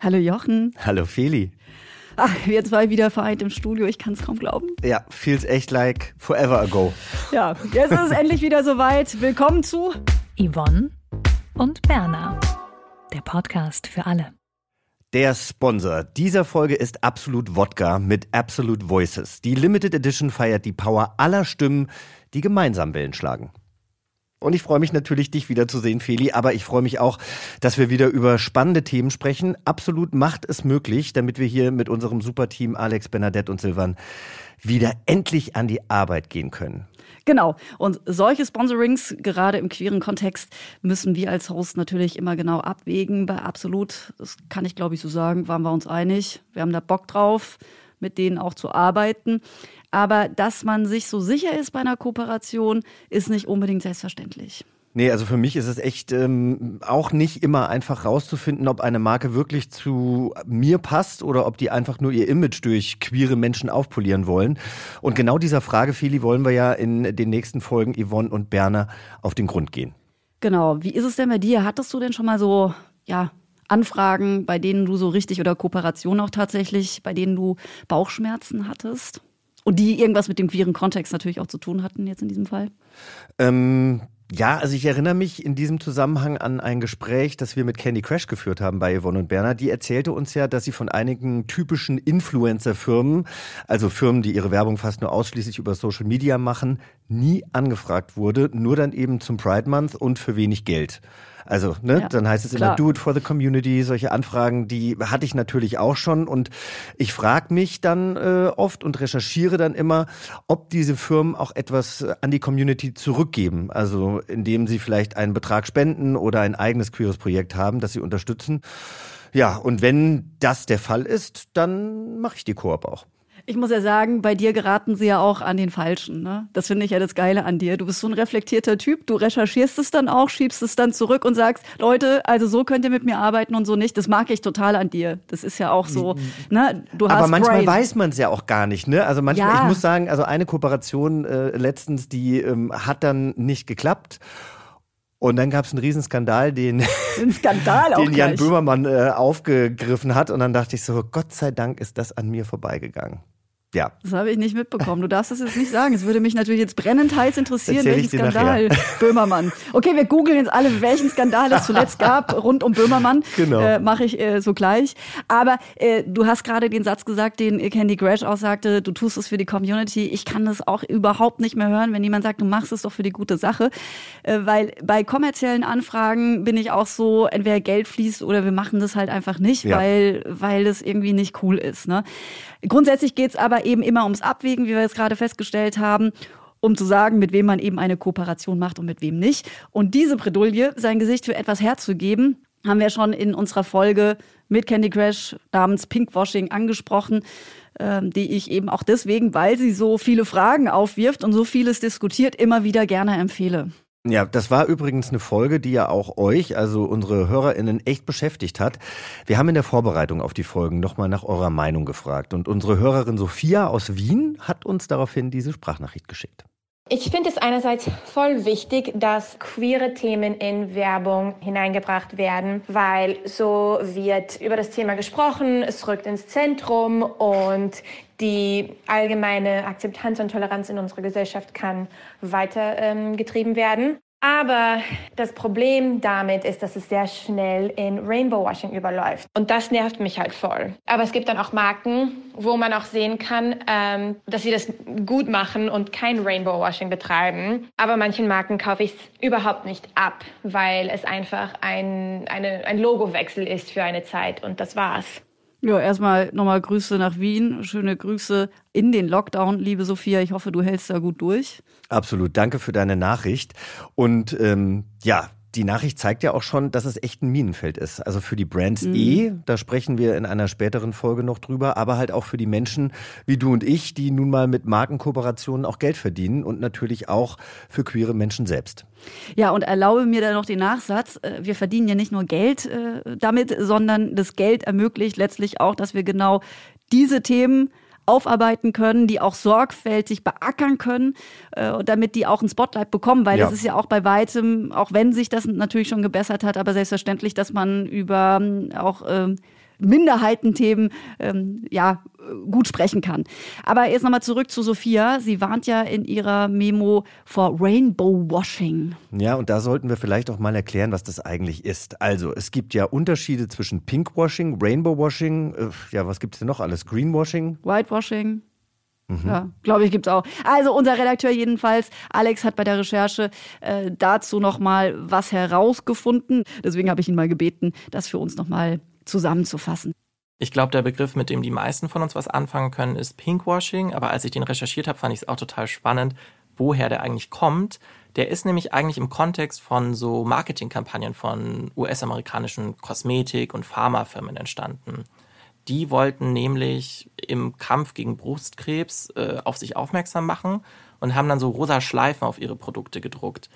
Hallo Jochen. Hallo Feli. Ach, wir zwei wieder vereint im Studio. Ich kann es kaum glauben. Ja, feels echt like forever ago. Ja, jetzt ist es endlich wieder soweit. Willkommen zu Yvonne und Berna. Der Podcast für alle. Der Sponsor dieser Folge ist Absolut Wodka mit Absolute Voices. Die Limited Edition feiert die Power aller Stimmen, die gemeinsam Wellen schlagen. Und ich freue mich natürlich, dich wiederzusehen, Feli, aber ich freue mich auch, dass wir wieder über spannende Themen sprechen. Absolut macht es möglich, damit wir hier mit unserem Superteam Alex, Bernadette und Silvan wieder endlich an die Arbeit gehen können. Genau. Und solche Sponsorings, gerade im queeren Kontext, müssen wir als Host natürlich immer genau abwägen. Bei Absolut, das kann ich glaube ich so sagen, waren wir uns einig. Wir haben da Bock drauf, mit denen auch zu arbeiten. Aber dass man sich so sicher ist bei einer Kooperation, ist nicht unbedingt selbstverständlich. Nee, also für mich ist es echt ähm, auch nicht immer einfach rauszufinden, ob eine Marke wirklich zu mir passt oder ob die einfach nur ihr Image durch queere Menschen aufpolieren wollen. Und genau dieser Frage, Feli, wollen wir ja in den nächsten Folgen Yvonne und Berner auf den Grund gehen. Genau. Wie ist es denn bei dir? Hattest du denn schon mal so, ja, Anfragen, bei denen du so richtig oder Kooperationen auch tatsächlich, bei denen du Bauchschmerzen hattest? Und die irgendwas mit dem queeren Kontext natürlich auch zu tun hatten jetzt in diesem Fall? Ähm, ja, also ich erinnere mich in diesem Zusammenhang an ein Gespräch, das wir mit Candy Crash geführt haben bei Yvonne und Berner. Die erzählte uns ja, dass sie von einigen typischen Influencer-Firmen, also Firmen, die ihre Werbung fast nur ausschließlich über Social Media machen, nie angefragt wurde, nur dann eben zum Pride Month und für wenig Geld. Also, ne, ja, dann heißt es klar. immer Do it for the community. Solche Anfragen, die hatte ich natürlich auch schon. Und ich frage mich dann äh, oft und recherchiere dann immer, ob diese Firmen auch etwas äh, an die Community zurückgeben. Also, indem sie vielleicht einen Betrag spenden oder ein eigenes queeres Projekt haben, das sie unterstützen. Ja, und wenn das der Fall ist, dann mache ich die Koop auch. Ich muss ja sagen, bei dir geraten sie ja auch an den Falschen. Ne? Das finde ich ja das Geile an dir. Du bist so ein reflektierter Typ. Du recherchierst es dann auch, schiebst es dann zurück und sagst, Leute, also so könnt ihr mit mir arbeiten und so nicht. Das mag ich total an dir. Das ist ja auch so. Ne? Du hast Aber manchmal Brain. weiß man es ja auch gar nicht. Ne? Also manchmal, ja. ich muss sagen, also eine Kooperation äh, letztens, die ähm, hat dann nicht geklappt. Und dann gab es einen Riesenskandal, den, Skandal den Jan Böhmermann äh, aufgegriffen hat. Und dann dachte ich so, Gott sei Dank ist das an mir vorbeigegangen. Ja. Das habe ich nicht mitbekommen. Du darfst das jetzt nicht sagen. Es würde mich natürlich jetzt brennend heiß interessieren, welchen Skandal Böhmermann. Okay, wir googeln jetzt alle, welchen Skandal es zuletzt gab rund um Böhmermann. Genau. Äh, Mache ich äh, so gleich. Aber äh, du hast gerade den Satz gesagt, den Candy Crash auch sagte, du tust es für die Community. Ich kann das auch überhaupt nicht mehr hören, wenn jemand sagt, du machst es doch für die gute Sache. Äh, weil bei kommerziellen Anfragen bin ich auch so, entweder Geld fließt oder wir machen das halt einfach nicht, ja. weil, weil das irgendwie nicht cool ist. Ne? Grundsätzlich geht es aber eben immer ums Abwägen, wie wir es gerade festgestellt haben um zu sagen, mit wem man eben eine Kooperation macht und mit wem nicht. Und diese Bredouille, sein Gesicht für etwas herzugeben, haben wir schon in unserer Folge mit Candy Crash namens Pinkwashing angesprochen, ähm, die ich eben auch deswegen, weil sie so viele Fragen aufwirft und so vieles diskutiert, immer wieder gerne empfehle. Ja, das war übrigens eine Folge, die ja auch euch, also unsere HörerInnen, echt beschäftigt hat. Wir haben in der Vorbereitung auf die Folgen nochmal nach eurer Meinung gefragt und unsere Hörerin Sophia aus Wien hat uns daraufhin diese Sprachnachricht geschickt. Ich finde es einerseits voll wichtig, dass queere Themen in Werbung hineingebracht werden, weil so wird über das Thema gesprochen, es rückt ins Zentrum und die allgemeine Akzeptanz und Toleranz in unserer Gesellschaft kann weitergetrieben ähm, werden. Aber das Problem damit ist, dass es sehr schnell in Rainbow-Washing überläuft. Und das nervt mich halt voll. Aber es gibt dann auch Marken, wo man auch sehen kann, ähm, dass sie das gut machen und kein Rainbow-Washing betreiben. Aber manchen Marken kaufe ich es überhaupt nicht ab, weil es einfach ein, eine, ein Logowechsel ist für eine Zeit. Und das war's. Ja, erstmal nochmal Grüße nach Wien. Schöne Grüße in den Lockdown, liebe Sophia. Ich hoffe, du hältst da gut durch. Absolut. Danke für deine Nachricht. Und ähm, ja, die Nachricht zeigt ja auch schon, dass es echt ein Minenfeld ist. Also für die Brands mhm. eh, da sprechen wir in einer späteren Folge noch drüber, aber halt auch für die Menschen wie du und ich, die nun mal mit Markenkooperationen auch Geld verdienen und natürlich auch für queere Menschen selbst. Ja, und erlaube mir da noch den Nachsatz. Äh, wir verdienen ja nicht nur Geld äh, damit, sondern das Geld ermöglicht letztlich auch, dass wir genau diese Themen aufarbeiten können, die auch sorgfältig beackern können, äh, damit die auch ein Spotlight bekommen, weil ja. das ist ja auch bei weitem, auch wenn sich das natürlich schon gebessert hat, aber selbstverständlich, dass man über ähm, auch ähm, Minderheitenthemen ähm, ja gut sprechen kann. Aber jetzt nochmal zurück zu Sophia. Sie warnt ja in ihrer Memo vor Rainbow Washing. Ja, und da sollten wir vielleicht auch mal erklären, was das eigentlich ist. Also, es gibt ja Unterschiede zwischen Pinkwashing, Rainbow Washing, äh, ja, was gibt es denn noch alles? Greenwashing? Whitewashing. Mhm. Ja, glaube ich, gibt es auch. Also unser Redakteur jedenfalls, Alex hat bei der Recherche äh, dazu nochmal was herausgefunden. Deswegen habe ich ihn mal gebeten, das für uns nochmal zusammenzufassen. Ich glaube, der Begriff, mit dem die meisten von uns was anfangen können, ist Pinkwashing. Aber als ich den recherchiert habe, fand ich es auch total spannend, woher der eigentlich kommt. Der ist nämlich eigentlich im Kontext von so Marketingkampagnen von US-amerikanischen Kosmetik- und Pharmafirmen entstanden. Die wollten nämlich im Kampf gegen Brustkrebs äh, auf sich aufmerksam machen und haben dann so rosa Schleifen auf ihre Produkte gedruckt.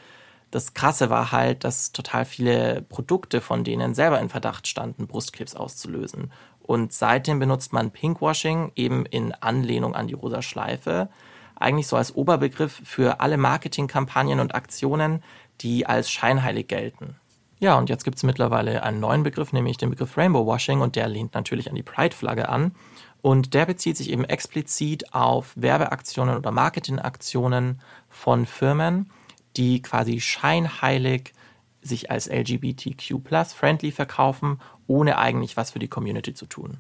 Das Krasse war halt, dass total viele Produkte von denen selber in Verdacht standen, Brustkrebs auszulösen. Und seitdem benutzt man Pinkwashing eben in Anlehnung an die rosa Schleife. Eigentlich so als Oberbegriff für alle Marketingkampagnen und Aktionen, die als scheinheilig gelten. Ja, und jetzt gibt es mittlerweile einen neuen Begriff, nämlich den Begriff Rainbow Washing, und der lehnt natürlich an die Pride-Flagge an. Und der bezieht sich eben explizit auf Werbeaktionen oder Marketingaktionen von Firmen, die quasi scheinheilig sich als LGBTQ-friendly verkaufen, ohne eigentlich was für die Community zu tun.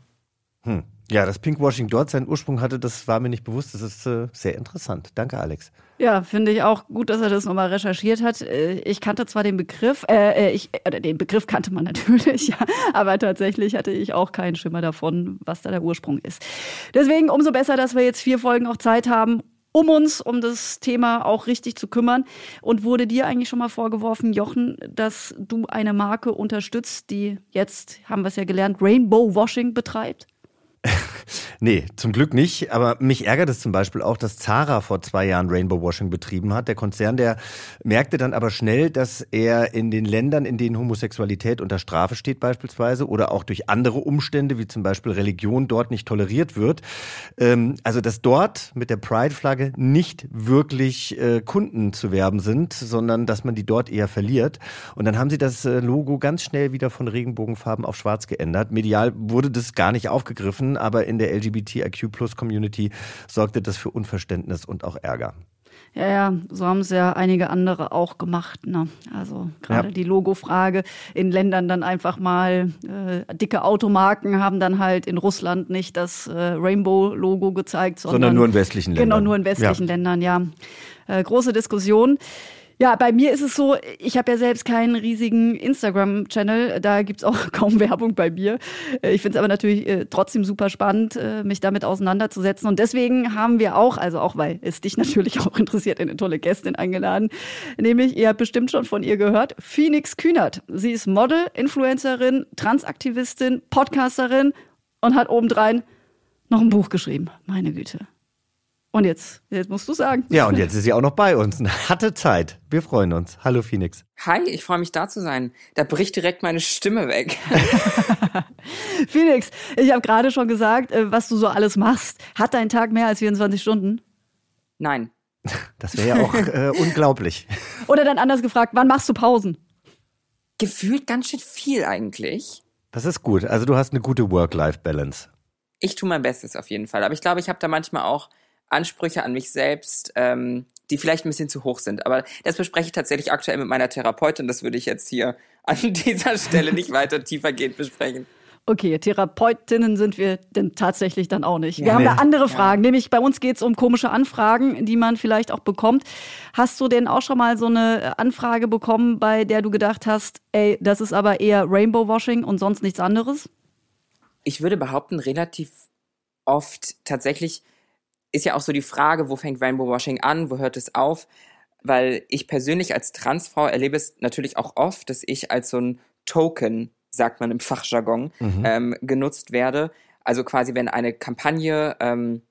Hm. Ja, dass Pinkwashing dort seinen Ursprung hatte, das war mir nicht bewusst. Das ist äh, sehr interessant. Danke, Alex. Ja, finde ich auch gut, dass er das nochmal recherchiert hat. Äh, ich kannte zwar den Begriff, äh, äh ich, äh, den Begriff kannte man natürlich, ja, aber tatsächlich hatte ich auch keinen Schimmer davon, was da der Ursprung ist. Deswegen umso besser, dass wir jetzt vier Folgen auch Zeit haben, um uns um das Thema auch richtig zu kümmern. Und wurde dir eigentlich schon mal vorgeworfen, Jochen, dass du eine Marke unterstützt, die jetzt, haben wir es ja gelernt, Rainbow Washing betreibt? nee, zum Glück nicht. Aber mich ärgert es zum Beispiel auch, dass Zara vor zwei Jahren Rainbow Washing betrieben hat. Der Konzern, der merkte dann aber schnell, dass er in den Ländern, in denen Homosexualität unter Strafe steht beispielsweise oder auch durch andere Umstände, wie zum Beispiel Religion, dort nicht toleriert wird. Ähm, also, dass dort mit der Pride-Flagge nicht wirklich äh, Kunden zu werben sind, sondern dass man die dort eher verliert. Und dann haben sie das äh, Logo ganz schnell wieder von Regenbogenfarben auf schwarz geändert. Medial wurde das gar nicht aufgegriffen aber in der LGBTIQ-Plus-Community sorgte das für Unverständnis und auch Ärger. Ja, ja, so haben es ja einige andere auch gemacht. Ne? Also gerade ja. die Logofrage in Ländern dann einfach mal äh, dicke Automarken haben dann halt in Russland nicht das äh, Rainbow-Logo gezeigt, sondern, sondern, nur in westlichen Ländern. Genau, nur in westlichen ja. Ländern, ja. Äh, große Diskussion. Ja, bei mir ist es so, ich habe ja selbst keinen riesigen Instagram-Channel, da gibt's auch kaum Werbung bei mir. Äh, ich finde es aber natürlich äh, trotzdem super spannend, äh, mich damit auseinanderzusetzen. Und deswegen haben wir auch, also auch weil es dich natürlich auch interessiert, eine tolle Gästin eingeladen. Nämlich, ihr habt bestimmt schon von ihr gehört, Phoenix Kühnert. Sie ist Model, Influencerin, Transaktivistin, Podcasterin und hat obendrein noch ein Buch geschrieben. Meine Güte. Und jetzt, jetzt musst du sagen. Ja, und jetzt ist sie auch noch bei uns. Hatte Zeit. Wir freuen uns. Hallo Phoenix. Hi, ich freue mich da zu sein. Da bricht direkt meine Stimme weg. Phoenix, ich habe gerade schon gesagt, äh, was du so alles machst. Hat dein Tag mehr als 24 Stunden? Nein. Das wäre ja auch äh, unglaublich. Oder dann anders gefragt, wann machst du Pausen? Gefühlt ganz schön viel eigentlich. Das ist gut. Also du hast eine gute Work-Life-Balance. Ich tue mein Bestes auf jeden Fall. Aber ich glaube, ich habe da manchmal auch Ansprüche an mich selbst, ähm, die vielleicht ein bisschen zu hoch sind. Aber das bespreche ich tatsächlich aktuell mit meiner Therapeutin. Das würde ich jetzt hier an dieser Stelle nicht weiter tiefergehend besprechen. Okay, Therapeutinnen sind wir denn tatsächlich dann auch nicht. Wir ja, haben da andere Fragen, ja. nämlich bei uns geht es um komische Anfragen, die man vielleicht auch bekommt. Hast du denn auch schon mal so eine Anfrage bekommen, bei der du gedacht hast, ey, das ist aber eher Rainbow Washing und sonst nichts anderes? Ich würde behaupten, relativ oft tatsächlich ist ja auch so die Frage, wo fängt Rainbow Washing an, wo hört es auf? Weil ich persönlich als Transfrau erlebe es natürlich auch oft, dass ich als so ein Token, sagt man im Fachjargon, mhm. ähm, genutzt werde. Also quasi, wenn eine Kampagne ähm,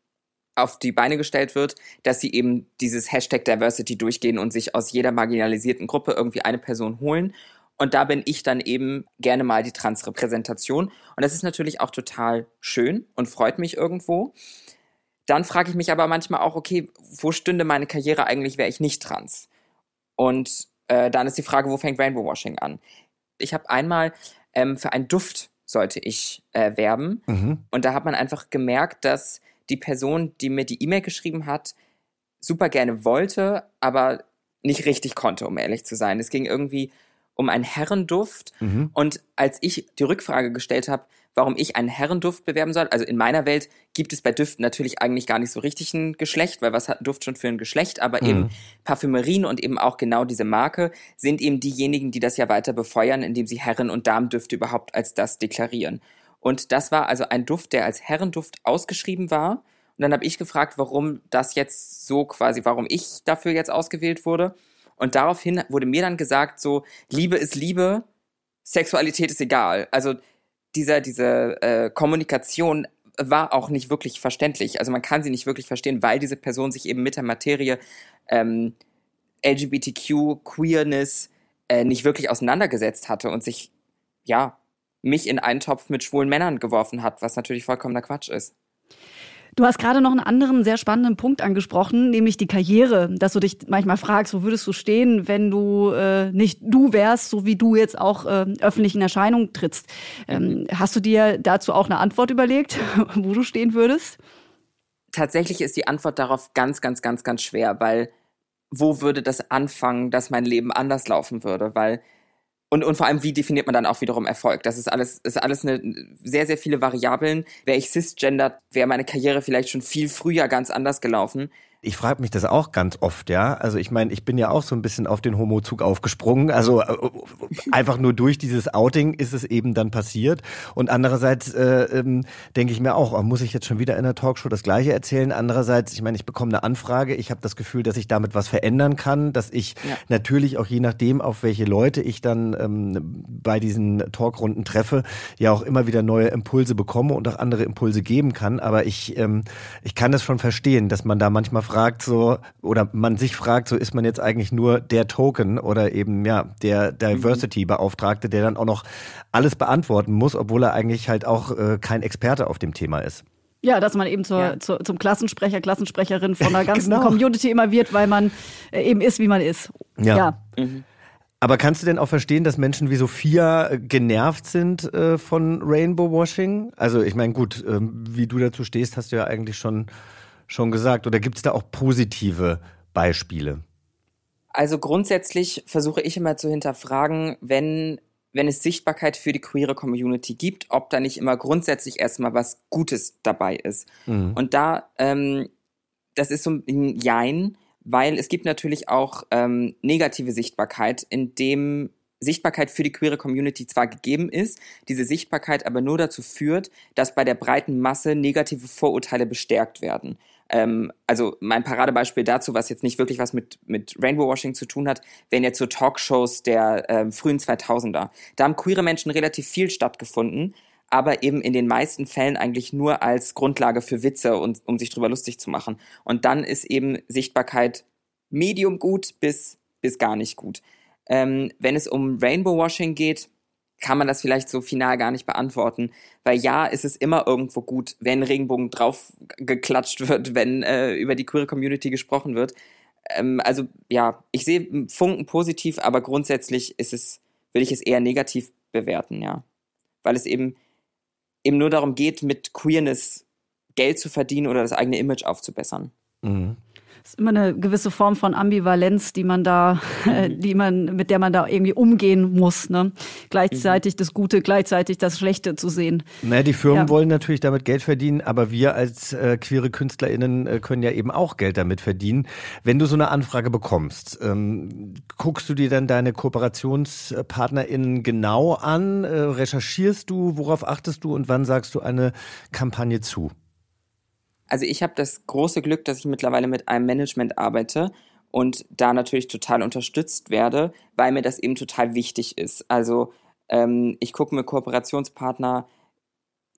auf die Beine gestellt wird, dass sie eben dieses Hashtag Diversity durchgehen und sich aus jeder marginalisierten Gruppe irgendwie eine Person holen. Und da bin ich dann eben gerne mal die Transrepräsentation. Und das ist natürlich auch total schön und freut mich irgendwo. Dann frage ich mich aber manchmal auch, okay, wo stünde meine Karriere eigentlich, wäre ich nicht trans? Und äh, dann ist die Frage, wo fängt Rainbow Washing an? Ich habe einmal ähm, für einen Duft sollte ich äh, werben. Mhm. Und da hat man einfach gemerkt, dass die Person, die mir die E-Mail geschrieben hat, super gerne wollte, aber nicht richtig konnte, um ehrlich zu sein. Es ging irgendwie um einen Herrenduft. Mhm. Und als ich die Rückfrage gestellt habe, warum ich einen Herrenduft bewerben soll, also in meiner Welt gibt es bei Düften natürlich eigentlich gar nicht so richtig ein Geschlecht, weil was hat ein Duft schon für ein Geschlecht, aber mhm. eben Parfümerien und eben auch genau diese Marke sind eben diejenigen, die das ja weiter befeuern, indem sie Herren- und Damendüfte überhaupt als das deklarieren. Und das war also ein Duft, der als Herrenduft ausgeschrieben war. Und dann habe ich gefragt, warum das jetzt so quasi, warum ich dafür jetzt ausgewählt wurde. Und daraufhin wurde mir dann gesagt, so, Liebe ist Liebe, Sexualität ist egal. Also dieser, diese äh, Kommunikation war auch nicht wirklich verständlich. Also man kann sie nicht wirklich verstehen, weil diese Person sich eben mit der Materie ähm, LGBTQ, Queerness äh, nicht wirklich auseinandergesetzt hatte und sich, ja, mich in einen Topf mit schwulen Männern geworfen hat, was natürlich vollkommener Quatsch ist. Du hast gerade noch einen anderen sehr spannenden Punkt angesprochen, nämlich die Karriere, dass du dich manchmal fragst, wo würdest du stehen, wenn du äh, nicht du wärst, so wie du jetzt auch äh, öffentlich in Erscheinung trittst. Ähm, hast du dir dazu auch eine Antwort überlegt, wo du stehen würdest? Tatsächlich ist die Antwort darauf ganz, ganz, ganz, ganz schwer, weil wo würde das anfangen, dass mein Leben anders laufen würde? Weil und, und vor allem, wie definiert man dann auch wiederum Erfolg? Das ist alles, ist alles eine sehr, sehr viele Variablen. Wäre ich cisgender, wäre meine Karriere vielleicht schon viel früher ganz anders gelaufen. Ich frage mich das auch ganz oft, ja. Also ich meine, ich bin ja auch so ein bisschen auf den Homozug aufgesprungen. Also äh, einfach nur durch dieses Outing ist es eben dann passiert. Und andererseits äh, ähm, denke ich mir auch, oh, muss ich jetzt schon wieder in der Talkshow das Gleiche erzählen? Andererseits, ich meine, ich bekomme eine Anfrage. Ich habe das Gefühl, dass ich damit was verändern kann, dass ich ja. natürlich auch je nachdem, auf welche Leute ich dann ähm, bei diesen Talkrunden treffe, ja auch immer wieder neue Impulse bekomme und auch andere Impulse geben kann. Aber ich, ähm, ich kann das schon verstehen, dass man da manchmal fragt so, oder man sich fragt, so ist man jetzt eigentlich nur der Token oder eben, ja, der Diversity-Beauftragte, der dann auch noch alles beantworten muss, obwohl er eigentlich halt auch äh, kein Experte auf dem Thema ist. Ja, dass man eben zur, ja. zur, zum Klassensprecher, Klassensprecherin von der ganzen genau. Community immer wird, weil man äh, eben ist, wie man ist. Ja. ja. Mhm. Aber kannst du denn auch verstehen, dass Menschen wie Sophia äh, genervt sind äh, von Rainbow Washing? Also ich meine, gut, äh, wie du dazu stehst, hast du ja eigentlich schon schon gesagt. Oder gibt es da auch positive Beispiele? Also grundsätzlich versuche ich immer zu hinterfragen, wenn, wenn es Sichtbarkeit für die queere Community gibt, ob da nicht immer grundsätzlich erstmal was Gutes dabei ist. Mhm. Und da, ähm, das ist so ein Jein, weil es gibt natürlich auch ähm, negative Sichtbarkeit, in dem Sichtbarkeit für die queere Community zwar gegeben ist, diese Sichtbarkeit aber nur dazu führt, dass bei der breiten Masse negative Vorurteile bestärkt werden. Ähm, also mein Paradebeispiel dazu, was jetzt nicht wirklich was mit, mit Rainbow Washing zu tun hat, wären jetzt so Talkshows der ähm, frühen 2000er. Da haben queere Menschen relativ viel stattgefunden, aber eben in den meisten Fällen eigentlich nur als Grundlage für Witze und um sich drüber lustig zu machen. Und dann ist eben Sichtbarkeit medium gut bis, bis gar nicht gut. Ähm, wenn es um Rainbow Washing geht, kann man das vielleicht so final gar nicht beantworten. Weil ja, ist es immer irgendwo gut, wenn Regenbogen drauf geklatscht wird, wenn äh, über die queere Community gesprochen wird. Ähm, also ja, ich sehe Funken positiv, aber grundsätzlich ist es, würde ich es eher negativ bewerten, ja. Weil es eben, eben nur darum geht, mit Queerness Geld zu verdienen oder das eigene Image aufzubessern. Mhm ist immer eine gewisse Form von Ambivalenz, die man da, mhm. die man, mit der man da irgendwie umgehen muss. Ne? Gleichzeitig mhm. das Gute, gleichzeitig das Schlechte zu sehen. Naja, die Firmen ja. wollen natürlich damit Geld verdienen, aber wir als äh, queere KünstlerInnen äh, können ja eben auch Geld damit verdienen. Wenn du so eine Anfrage bekommst, ähm, guckst du dir dann deine KooperationspartnerInnen genau an? Äh, recherchierst du? Worauf achtest du? Und wann sagst du eine Kampagne zu? Also ich habe das große Glück, dass ich mittlerweile mit einem Management arbeite und da natürlich total unterstützt werde, weil mir das eben total wichtig ist. Also ähm, ich gucke mir Kooperationspartner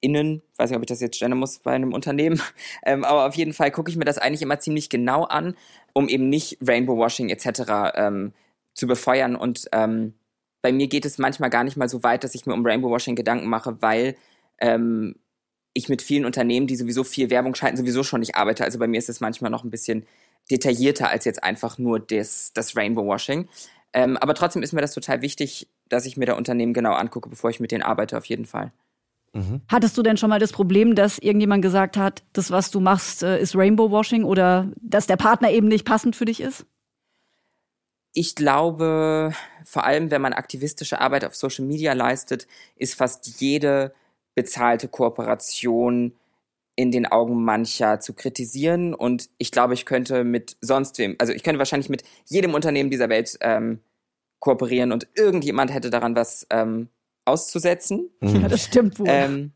innen, weiß nicht, ob ich das jetzt stellen muss bei einem Unternehmen, ähm, aber auf jeden Fall gucke ich mir das eigentlich immer ziemlich genau an, um eben nicht Rainbow Washing etc. Ähm, zu befeuern. Und ähm, bei mir geht es manchmal gar nicht mal so weit, dass ich mir um Rainbow Washing Gedanken mache, weil ähm, ich mit vielen Unternehmen, die sowieso viel Werbung schalten, sowieso schon nicht arbeite. Also bei mir ist es manchmal noch ein bisschen detaillierter als jetzt einfach nur das, das Rainbow Washing. Ähm, aber trotzdem ist mir das total wichtig, dass ich mir da Unternehmen genau angucke, bevor ich mit denen arbeite, auf jeden Fall. Mhm. Hattest du denn schon mal das Problem, dass irgendjemand gesagt hat, das, was du machst, äh, ist Rainbow Washing oder dass der Partner eben nicht passend für dich ist? Ich glaube, vor allem wenn man aktivistische Arbeit auf Social Media leistet, ist fast jede bezahlte Kooperation in den Augen mancher zu kritisieren. Und ich glaube, ich könnte mit sonst wem, also ich könnte wahrscheinlich mit jedem Unternehmen dieser Welt ähm, kooperieren und irgendjemand hätte daran was ähm, auszusetzen. Mhm. Ja, das stimmt wohl. Ähm,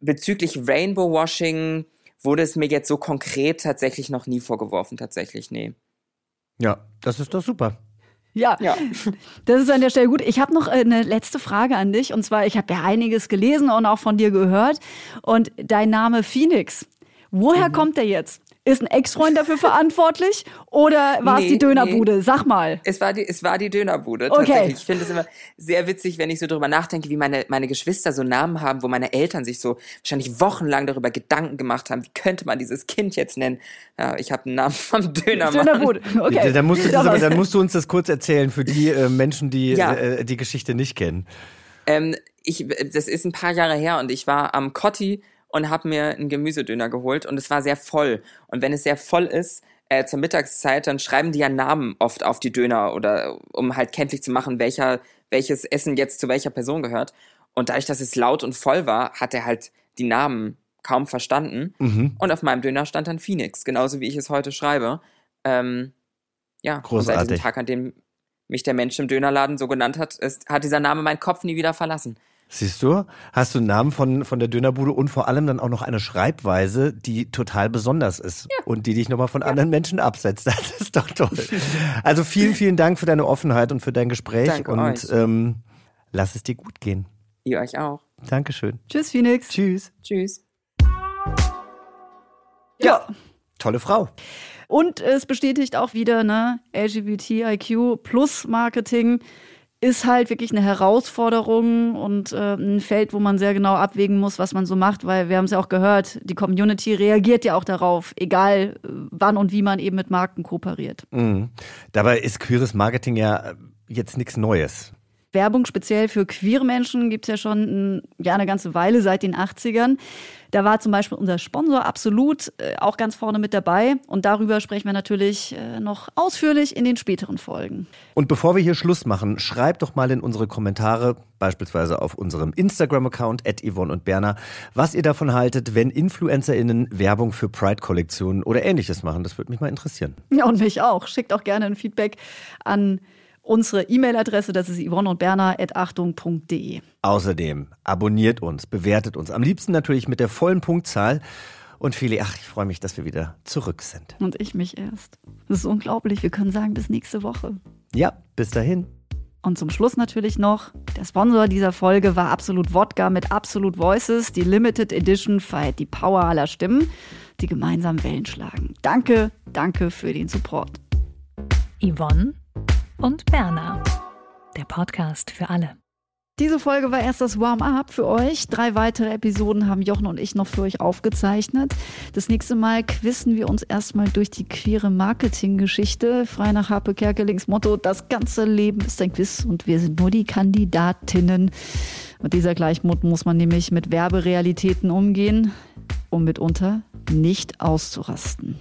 bezüglich Rainbow Washing wurde es mir jetzt so konkret tatsächlich noch nie vorgeworfen, tatsächlich, nee. Ja, das ist doch super. Ja, ja, das ist an der Stelle gut. Ich habe noch äh, eine letzte Frage an dich. Und zwar, ich habe ja einiges gelesen und auch von dir gehört. Und dein Name Phoenix, woher mhm. kommt der jetzt? Ist ein Ex-Freund dafür verantwortlich oder war nee, es die Dönerbude? Nee. Sag mal. Es war die, es war die Dönerbude. Okay. Tatsächlich. Ich finde es immer sehr witzig, wenn ich so drüber nachdenke, wie meine, meine Geschwister so Namen haben, wo meine Eltern sich so wahrscheinlich wochenlang darüber Gedanken gemacht haben, wie könnte man dieses Kind jetzt nennen. Ja, ich habe einen Namen vom Dönermann. Dönerbude. Okay. Dann musst, du, dann musst du uns das kurz erzählen für die äh, Menschen, die ja. äh, die Geschichte nicht kennen. Ähm, ich, das ist ein paar Jahre her und ich war am Cotti und habe mir einen Gemüsedöner geholt und es war sehr voll. Und wenn es sehr voll ist, äh, zur Mittagszeit, dann schreiben die ja Namen oft auf die Döner oder um halt kenntlich zu machen, welcher, welches Essen jetzt zu welcher Person gehört. Und dadurch, dass es laut und voll war, hat er halt die Namen kaum verstanden. Mhm. Und auf meinem Döner stand dann Phoenix, genauso wie ich es heute schreibe. Ähm, ja, Großartig. Und seit dem Tag, an dem mich der Mensch im Dönerladen so genannt hat, ist, hat dieser Name meinen Kopf nie wieder verlassen. Siehst du, hast du einen Namen von, von der Dönerbude und vor allem dann auch noch eine Schreibweise, die total besonders ist ja. und die dich nochmal von ja. anderen Menschen absetzt. Das ist doch toll. Also vielen, vielen Dank für deine Offenheit und für dein Gespräch Danke und. Ähm, lass es dir gut gehen. Ihr euch auch. Dankeschön. Tschüss, Phoenix. Tschüss. Tschüss. Ja. Tolle Frau. Und es bestätigt auch wieder, ne, LGBTIQ plus Marketing ist halt wirklich eine Herausforderung und äh, ein Feld, wo man sehr genau abwägen muss, was man so macht, weil wir haben es ja auch gehört, die Community reagiert ja auch darauf, egal äh, wann und wie man eben mit Marken kooperiert. Mhm. Dabei ist queeres Marketing ja äh, jetzt nichts Neues. Werbung speziell für queere Menschen gibt es ja schon ja, eine ganze Weile, seit den 80ern. Da war zum Beispiel unser Sponsor Absolut äh, auch ganz vorne mit dabei. Und darüber sprechen wir natürlich äh, noch ausführlich in den späteren Folgen. Und bevor wir hier Schluss machen, schreibt doch mal in unsere Kommentare, beispielsweise auf unserem Instagram-Account, at Yvonne und Berner, was ihr davon haltet, wenn InfluencerInnen Werbung für Pride-Kollektionen oder ähnliches machen. Das würde mich mal interessieren. Ja, und mich auch. Schickt auch gerne ein Feedback an unsere E-Mail-Adresse, das ist yvonne und berner.achtung.de. Außerdem abonniert uns, bewertet uns. Am liebsten natürlich mit der vollen Punktzahl. Und Feli, ach, ich freue mich, dass wir wieder zurück sind. Und ich mich erst. Das ist unglaublich. Wir können sagen, bis nächste Woche. Ja, bis dahin. Und zum Schluss natürlich noch, der Sponsor dieser Folge war Absolut Wodka mit Absolut Voices. Die Limited Edition feiert die Power aller Stimmen, die gemeinsam Wellen schlagen. Danke, danke für den Support. Yvonne und Berner. Der Podcast für alle. Diese Folge war erst das Warm-up für euch. Drei weitere Episoden haben Jochen und ich noch für euch aufgezeichnet. Das nächste Mal quissen wir uns erstmal durch die queere Marketinggeschichte. Frei nach Harpe Kerkelings Motto, das ganze Leben ist ein Quiz und wir sind nur die Kandidatinnen. Mit dieser Gleichmut muss man nämlich mit Werberealitäten umgehen, um mitunter nicht auszurasten.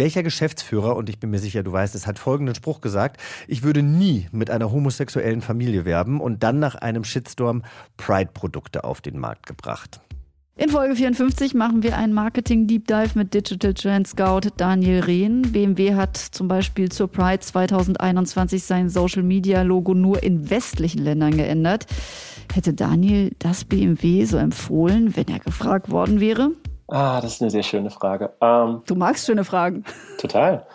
Welcher Geschäftsführer, und ich bin mir sicher, du weißt es, hat folgenden Spruch gesagt, ich würde nie mit einer homosexuellen Familie werben und dann nach einem Shitstorm Pride-Produkte auf den Markt gebracht. In Folge 54 machen wir einen Marketing-Deep Dive mit Digital Trend Scout Daniel Rehn. BMW hat zum Beispiel zur Pride 2021 sein Social-Media-Logo nur in westlichen Ländern geändert. Hätte Daniel das BMW so empfohlen, wenn er gefragt worden wäre? Ah, das ist eine sehr schöne Frage. Ähm, du magst schöne Fragen. Total.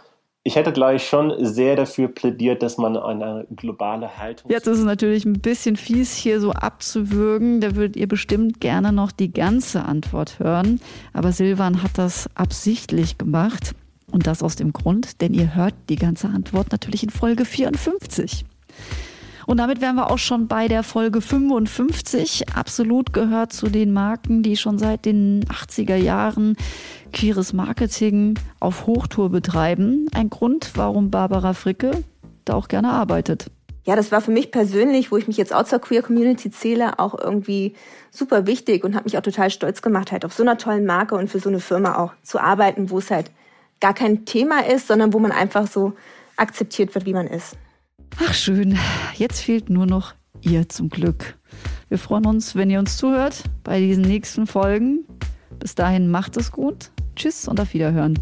Ich hätte gleich schon sehr dafür plädiert, dass man eine globale Haltung. Jetzt ist es natürlich ein bisschen fies, hier so abzuwürgen. Da würdet ihr bestimmt gerne noch die ganze Antwort hören. Aber Silvan hat das absichtlich gemacht. Und das aus dem Grund, denn ihr hört die ganze Antwort natürlich in Folge 54. Und damit wären wir auch schon bei der Folge 55. Absolut gehört zu den Marken, die schon seit den 80er Jahren queeres Marketing auf Hochtour betreiben. Ein Grund, warum Barbara Fricke da auch gerne arbeitet. ja, das war für mich persönlich, wo ich mich jetzt auch zur Queer Community zähle, auch irgendwie super wichtig und habe mich auch total stolz gemacht, halt auf so einer tollen Marke und für so eine Firma auch zu arbeiten, wo es halt gar kein Thema ist, sondern wo man einfach so akzeptiert wird, wie man ist. Ach schön, jetzt fehlt nur noch ihr zum Glück. Wir freuen uns, wenn ihr uns zuhört bei diesen nächsten Folgen. Bis dahin macht es gut. Tschüss und auf Wiederhören.